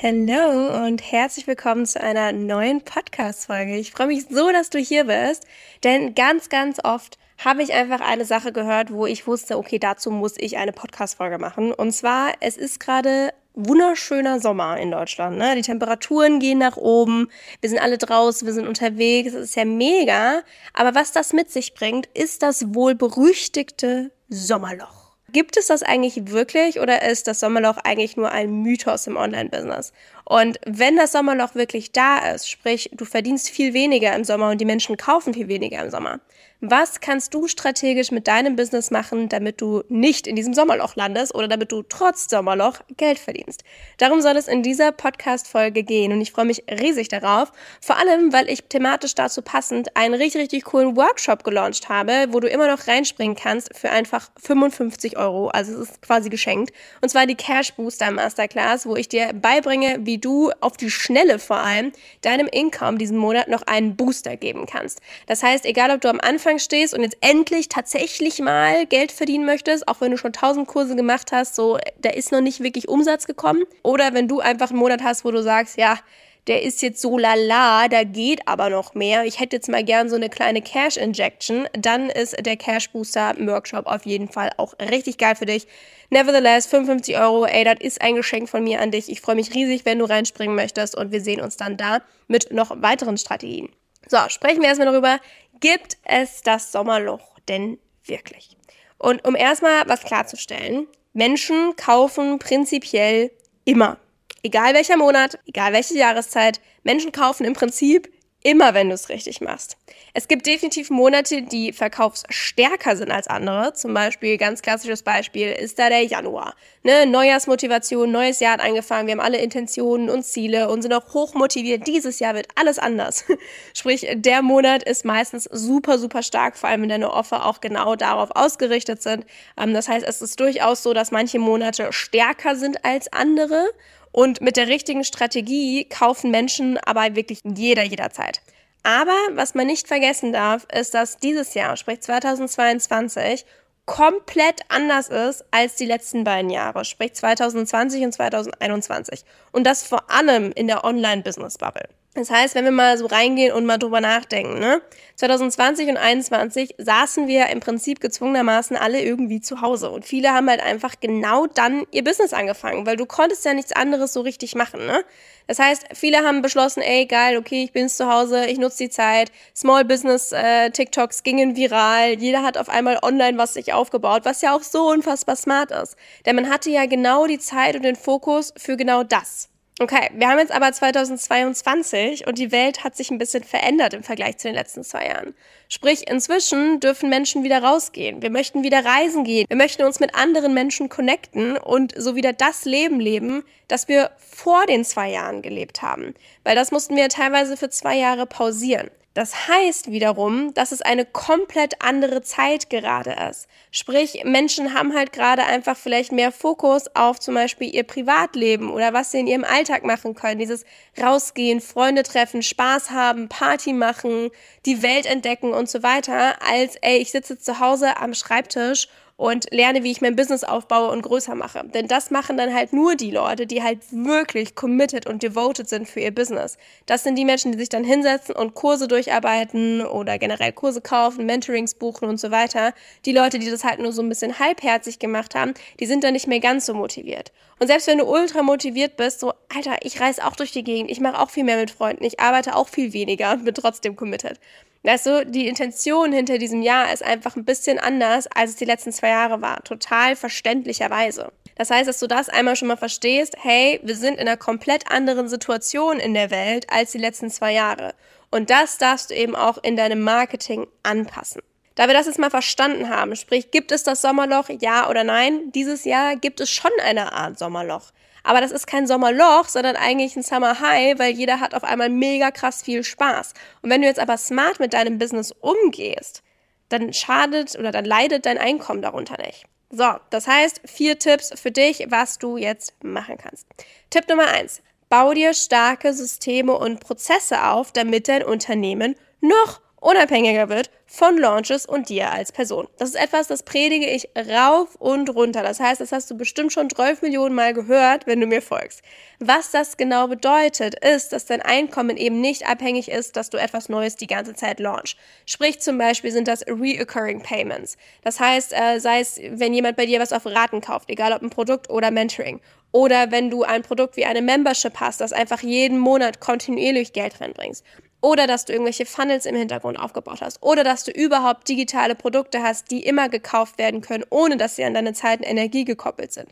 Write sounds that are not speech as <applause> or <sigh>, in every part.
Hallo und herzlich willkommen zu einer neuen Podcast-Folge. Ich freue mich so, dass du hier bist, denn ganz, ganz oft habe ich einfach eine Sache gehört, wo ich wusste, okay, dazu muss ich eine Podcast-Folge machen. Und zwar, es ist gerade wunderschöner Sommer in Deutschland. Ne? Die Temperaturen gehen nach oben, wir sind alle draußen, wir sind unterwegs, es ist ja mega. Aber was das mit sich bringt, ist das wohl berüchtigte Sommerloch. Gibt es das eigentlich wirklich oder ist das Sommerloch eigentlich nur ein Mythos im Online-Business? Und wenn das Sommerloch wirklich da ist, sprich, du verdienst viel weniger im Sommer und die Menschen kaufen viel weniger im Sommer, was kannst du strategisch mit deinem Business machen, damit du nicht in diesem Sommerloch landest oder damit du trotz Sommerloch Geld verdienst? Darum soll es in dieser Podcast-Folge gehen und ich freue mich riesig darauf. Vor allem, weil ich thematisch dazu passend einen richtig, richtig coolen Workshop gelauncht habe, wo du immer noch reinspringen kannst für einfach 55 Euro. Also es ist quasi geschenkt. Und zwar die Cash Booster Masterclass, wo ich dir beibringe, wie du auf die Schnelle vor allem deinem Income diesen Monat noch einen Booster geben kannst. Das heißt, egal ob du am Anfang Anfang stehst und jetzt endlich tatsächlich mal Geld verdienen möchtest, auch wenn du schon tausend Kurse gemacht hast, so, da ist noch nicht wirklich Umsatz gekommen. Oder wenn du einfach einen Monat hast, wo du sagst, ja, der ist jetzt so lala, da geht aber noch mehr. Ich hätte jetzt mal gern so eine kleine Cash Injection. Dann ist der Cash Booster Workshop auf jeden Fall auch richtig geil für dich. Nevertheless, 55 Euro, ey, das ist ein Geschenk von mir an dich. Ich freue mich riesig, wenn du reinspringen möchtest und wir sehen uns dann da mit noch weiteren Strategien. So, sprechen wir erstmal darüber, gibt es das Sommerloch denn wirklich? Und um erstmal was klarzustellen, Menschen kaufen prinzipiell immer. Egal welcher Monat, egal welche Jahreszeit, Menschen kaufen im Prinzip Immer wenn du es richtig machst. Es gibt definitiv Monate, die verkaufsstärker sind als andere. Zum Beispiel, ganz klassisches Beispiel, ist da der Januar. Ne? Neujahrsmotivation, neues Jahr hat angefangen, wir haben alle Intentionen und Ziele und sind auch hochmotiviert. Dieses Jahr wird alles anders. <laughs> Sprich, der Monat ist meistens super, super stark, vor allem wenn deine Offer auch genau darauf ausgerichtet sind. Ähm, das heißt, es ist durchaus so, dass manche Monate stärker sind als andere. Und mit der richtigen Strategie kaufen Menschen aber wirklich jeder jederzeit. Aber was man nicht vergessen darf, ist, dass dieses Jahr, sprich 2022, komplett anders ist als die letzten beiden Jahre, sprich 2020 und 2021. Und das vor allem in der Online-Business-Bubble. Das heißt, wenn wir mal so reingehen und mal drüber nachdenken, ne? 2020 und 2021 saßen wir im Prinzip gezwungenermaßen alle irgendwie zu Hause und viele haben halt einfach genau dann ihr Business angefangen, weil du konntest ja nichts anderes so richtig machen, ne? Das heißt, viele haben beschlossen, ey, geil, okay, ich bin zu Hause, ich nutze die Zeit. Small Business äh, TikToks gingen viral, jeder hat auf einmal online was sich aufgebaut, was ja auch so unfassbar smart ist. Denn man hatte ja genau die Zeit und den Fokus für genau das. Okay, wir haben jetzt aber 2022 und die Welt hat sich ein bisschen verändert im Vergleich zu den letzten zwei Jahren. Sprich, inzwischen dürfen Menschen wieder rausgehen. Wir möchten wieder reisen gehen. Wir möchten uns mit anderen Menschen connecten und so wieder das Leben leben, das wir vor den zwei Jahren gelebt haben. Weil das mussten wir teilweise für zwei Jahre pausieren. Das heißt wiederum, dass es eine komplett andere Zeit gerade ist. Sprich, Menschen haben halt gerade einfach vielleicht mehr Fokus auf zum Beispiel ihr Privatleben oder was sie in ihrem Alltag machen können. Dieses Rausgehen, Freunde treffen, Spaß haben, Party machen, die Welt entdecken und so weiter, als ey, ich sitze zu Hause am Schreibtisch und lerne, wie ich mein Business aufbaue und größer mache. Denn das machen dann halt nur die Leute, die halt wirklich committed und devoted sind für ihr Business. Das sind die Menschen, die sich dann hinsetzen und Kurse durcharbeiten oder generell Kurse kaufen, Mentorings buchen und so weiter. Die Leute, die das halt nur so ein bisschen halbherzig gemacht haben, die sind dann nicht mehr ganz so motiviert. Und selbst wenn du ultra motiviert bist, so, Alter, ich reise auch durch die Gegend, ich mache auch viel mehr mit Freunden, ich arbeite auch viel weniger und bin trotzdem committed. Weißt du, die Intention hinter diesem Jahr ist einfach ein bisschen anders, als es die letzten zwei Jahre war. Total verständlicherweise. Das heißt, dass du das einmal schon mal verstehst, hey, wir sind in einer komplett anderen Situation in der Welt als die letzten zwei Jahre. Und das darfst du eben auch in deinem Marketing anpassen. Da wir das jetzt mal verstanden haben, sprich, gibt es das Sommerloch, ja oder nein? Dieses Jahr gibt es schon eine Art Sommerloch. Aber das ist kein Sommerloch, sondern eigentlich ein Summer High, weil jeder hat auf einmal mega krass viel Spaß. Und wenn du jetzt aber smart mit deinem Business umgehst, dann schadet oder dann leidet dein Einkommen darunter nicht. So, das heißt, vier Tipps für dich, was du jetzt machen kannst. Tipp Nummer eins. Bau dir starke Systeme und Prozesse auf, damit dein Unternehmen noch unabhängiger wird von Launches und dir als Person. Das ist etwas, das predige ich rauf und runter. Das heißt, das hast du bestimmt schon 12 Millionen Mal gehört, wenn du mir folgst. Was das genau bedeutet, ist, dass dein Einkommen eben nicht abhängig ist, dass du etwas Neues die ganze Zeit launch. Sprich zum Beispiel sind das Reoccurring Payments. Das heißt, äh, sei es, wenn jemand bei dir was auf Raten kauft, egal ob ein Produkt oder Mentoring. Oder wenn du ein Produkt wie eine Membership hast, das einfach jeden Monat kontinuierlich Geld reinbringst oder dass du irgendwelche Funnels im Hintergrund aufgebaut hast oder dass du überhaupt digitale Produkte hast, die immer gekauft werden können, ohne dass sie an deine Zeit und Energie gekoppelt sind.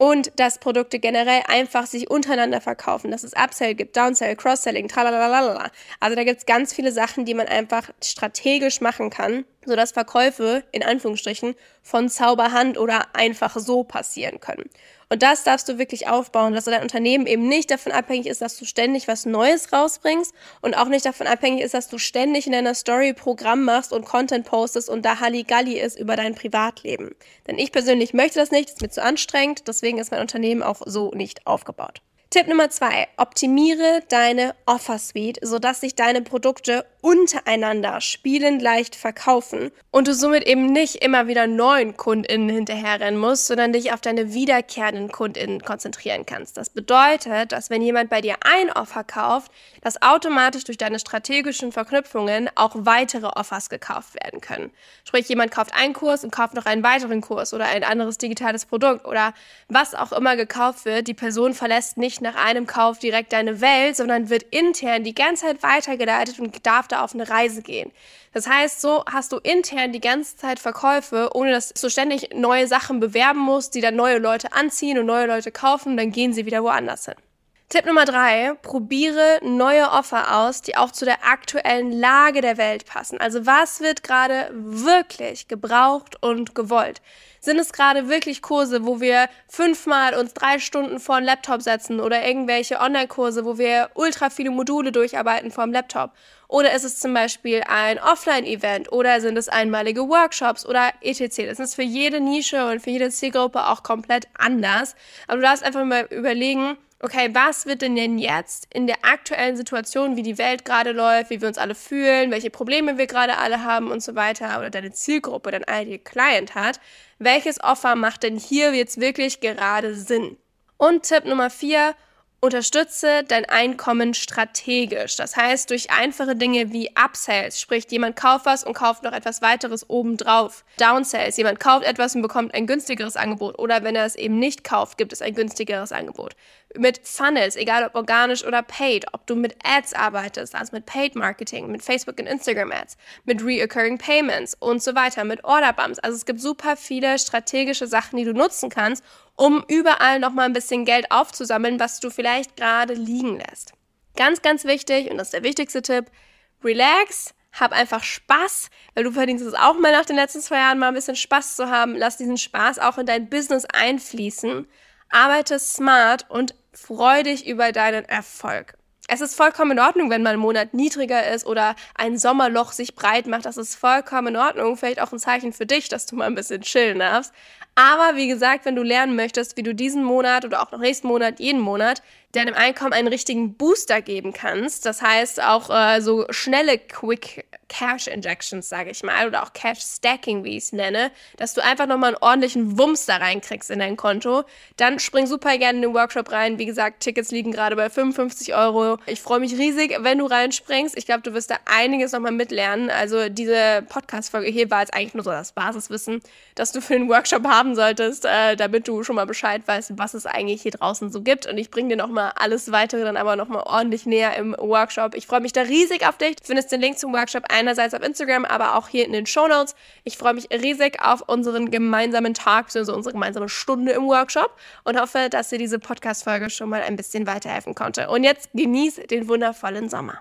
Und dass Produkte generell einfach sich untereinander verkaufen, dass es Upsell gibt, Downsell, Cross-Selling, tralalala. Also da gibt's ganz viele Sachen, die man einfach strategisch machen kann, sodass Verkäufe in Anführungsstrichen von Zauberhand oder einfach so passieren können. Und das darfst du wirklich aufbauen, dass dein Unternehmen eben nicht davon abhängig ist, dass du ständig was Neues rausbringst und auch nicht davon abhängig ist, dass du ständig in deiner Story Programm machst und Content postest und da Halligalli ist über dein Privatleben. Denn ich persönlich möchte das nicht, ist mir zu anstrengend, deswegen ist mein Unternehmen auch so nicht aufgebaut. Tipp Nummer zwei, optimiere deine Offer Suite, sodass sich deine Produkte untereinander spielend leicht verkaufen und du somit eben nicht immer wieder neuen KundInnen hinterherrennen musst, sondern dich auf deine wiederkehrenden KundInnen konzentrieren kannst. Das bedeutet, dass wenn jemand bei dir ein Offer kauft, dass automatisch durch deine strategischen Verknüpfungen auch weitere Offers gekauft werden können. Sprich, jemand kauft einen Kurs und kauft noch einen weiteren Kurs oder ein anderes digitales Produkt oder was auch immer gekauft wird, die Person verlässt nicht nicht nach einem Kauf direkt deine Welt, sondern wird intern die ganze Zeit weitergeleitet und darf da auf eine Reise gehen. Das heißt, so hast du intern die ganze Zeit Verkäufe, ohne dass du ständig neue Sachen bewerben musst, die dann neue Leute anziehen und neue Leute kaufen, dann gehen sie wieder woanders hin. Tipp Nummer drei, probiere neue Offer aus, die auch zu der aktuellen Lage der Welt passen. Also was wird gerade wirklich gebraucht und gewollt? Sind es gerade wirklich Kurse, wo wir fünfmal uns drei Stunden vor den Laptop setzen oder irgendwelche Online-Kurse, wo wir ultra viele Module durcharbeiten vor dem Laptop? Oder ist es zum Beispiel ein Offline-Event oder sind es einmalige Workshops oder etc. Das ist für jede Nische und für jede Zielgruppe auch komplett anders. Aber du darfst einfach mal überlegen, okay, was wird denn denn jetzt in der aktuellen Situation, wie die Welt gerade läuft, wie wir uns alle fühlen, welche Probleme wir gerade alle haben und so weiter oder deine Zielgruppe, dein Ideal Client hat, welches Offer macht denn hier jetzt wirklich gerade Sinn? Und Tipp Nummer vier, Unterstütze dein Einkommen strategisch. Das heißt, durch einfache Dinge wie Upsells, sprich jemand kauft was und kauft noch etwas weiteres obendrauf. Downsells, jemand kauft etwas und bekommt ein günstigeres Angebot. Oder wenn er es eben nicht kauft, gibt es ein günstigeres Angebot. Mit Funnels, egal ob organisch oder paid, ob du mit Ads arbeitest, also mit Paid Marketing, mit Facebook und Instagram Ads, mit Reoccurring Payments und so weiter, mit Order Bumps. Also es gibt super viele strategische Sachen, die du nutzen kannst, um überall nochmal ein bisschen Geld aufzusammeln, was du vielleicht gerade liegen lässt. Ganz, ganz wichtig, und das ist der wichtigste Tipp, relax, hab einfach Spaß, weil du verdienst es auch mal nach den letzten zwei Jahren mal ein bisschen Spaß zu haben. Lass diesen Spaß auch in dein Business einfließen. Arbeite smart und freu dich über deinen Erfolg. Es ist vollkommen in Ordnung, wenn mal ein Monat niedriger ist oder ein Sommerloch sich breit macht. Das ist vollkommen in Ordnung. Vielleicht auch ein Zeichen für dich, dass du mal ein bisschen chillen darfst. Aber wie gesagt, wenn du lernen möchtest, wie du diesen Monat oder auch noch nächsten Monat, jeden Monat, deinem Einkommen einen richtigen Booster geben kannst, das heißt auch äh, so schnelle Quick Cash Injections, sage ich mal, oder auch Cash Stacking, wie ich es nenne, dass du einfach nochmal einen ordentlichen Wumms da reinkriegst in dein Konto, dann spring super gerne in den Workshop rein. Wie gesagt, Tickets liegen gerade bei 55 Euro. Ich freue mich riesig, wenn du reinspringst. Ich glaube, du wirst da einiges nochmal mitlernen. Also diese Podcast-Folge hier war jetzt eigentlich nur so das Basiswissen, dass du für den Workshop haben solltest, äh, damit du schon mal Bescheid weißt, was es eigentlich hier draußen so gibt. Und ich bringe dir nochmal alles weitere dann aber nochmal ordentlich näher im Workshop. Ich freue mich da riesig auf dich. Du findest den Link zum Workshop einerseits auf Instagram, aber auch hier in den Show Notes. Ich freue mich riesig auf unseren gemeinsamen Tag, also unsere gemeinsame Stunde im Workshop und hoffe, dass dir diese Podcast-Folge schon mal ein bisschen weiterhelfen konnte. Und jetzt genieß den wundervollen Sommer.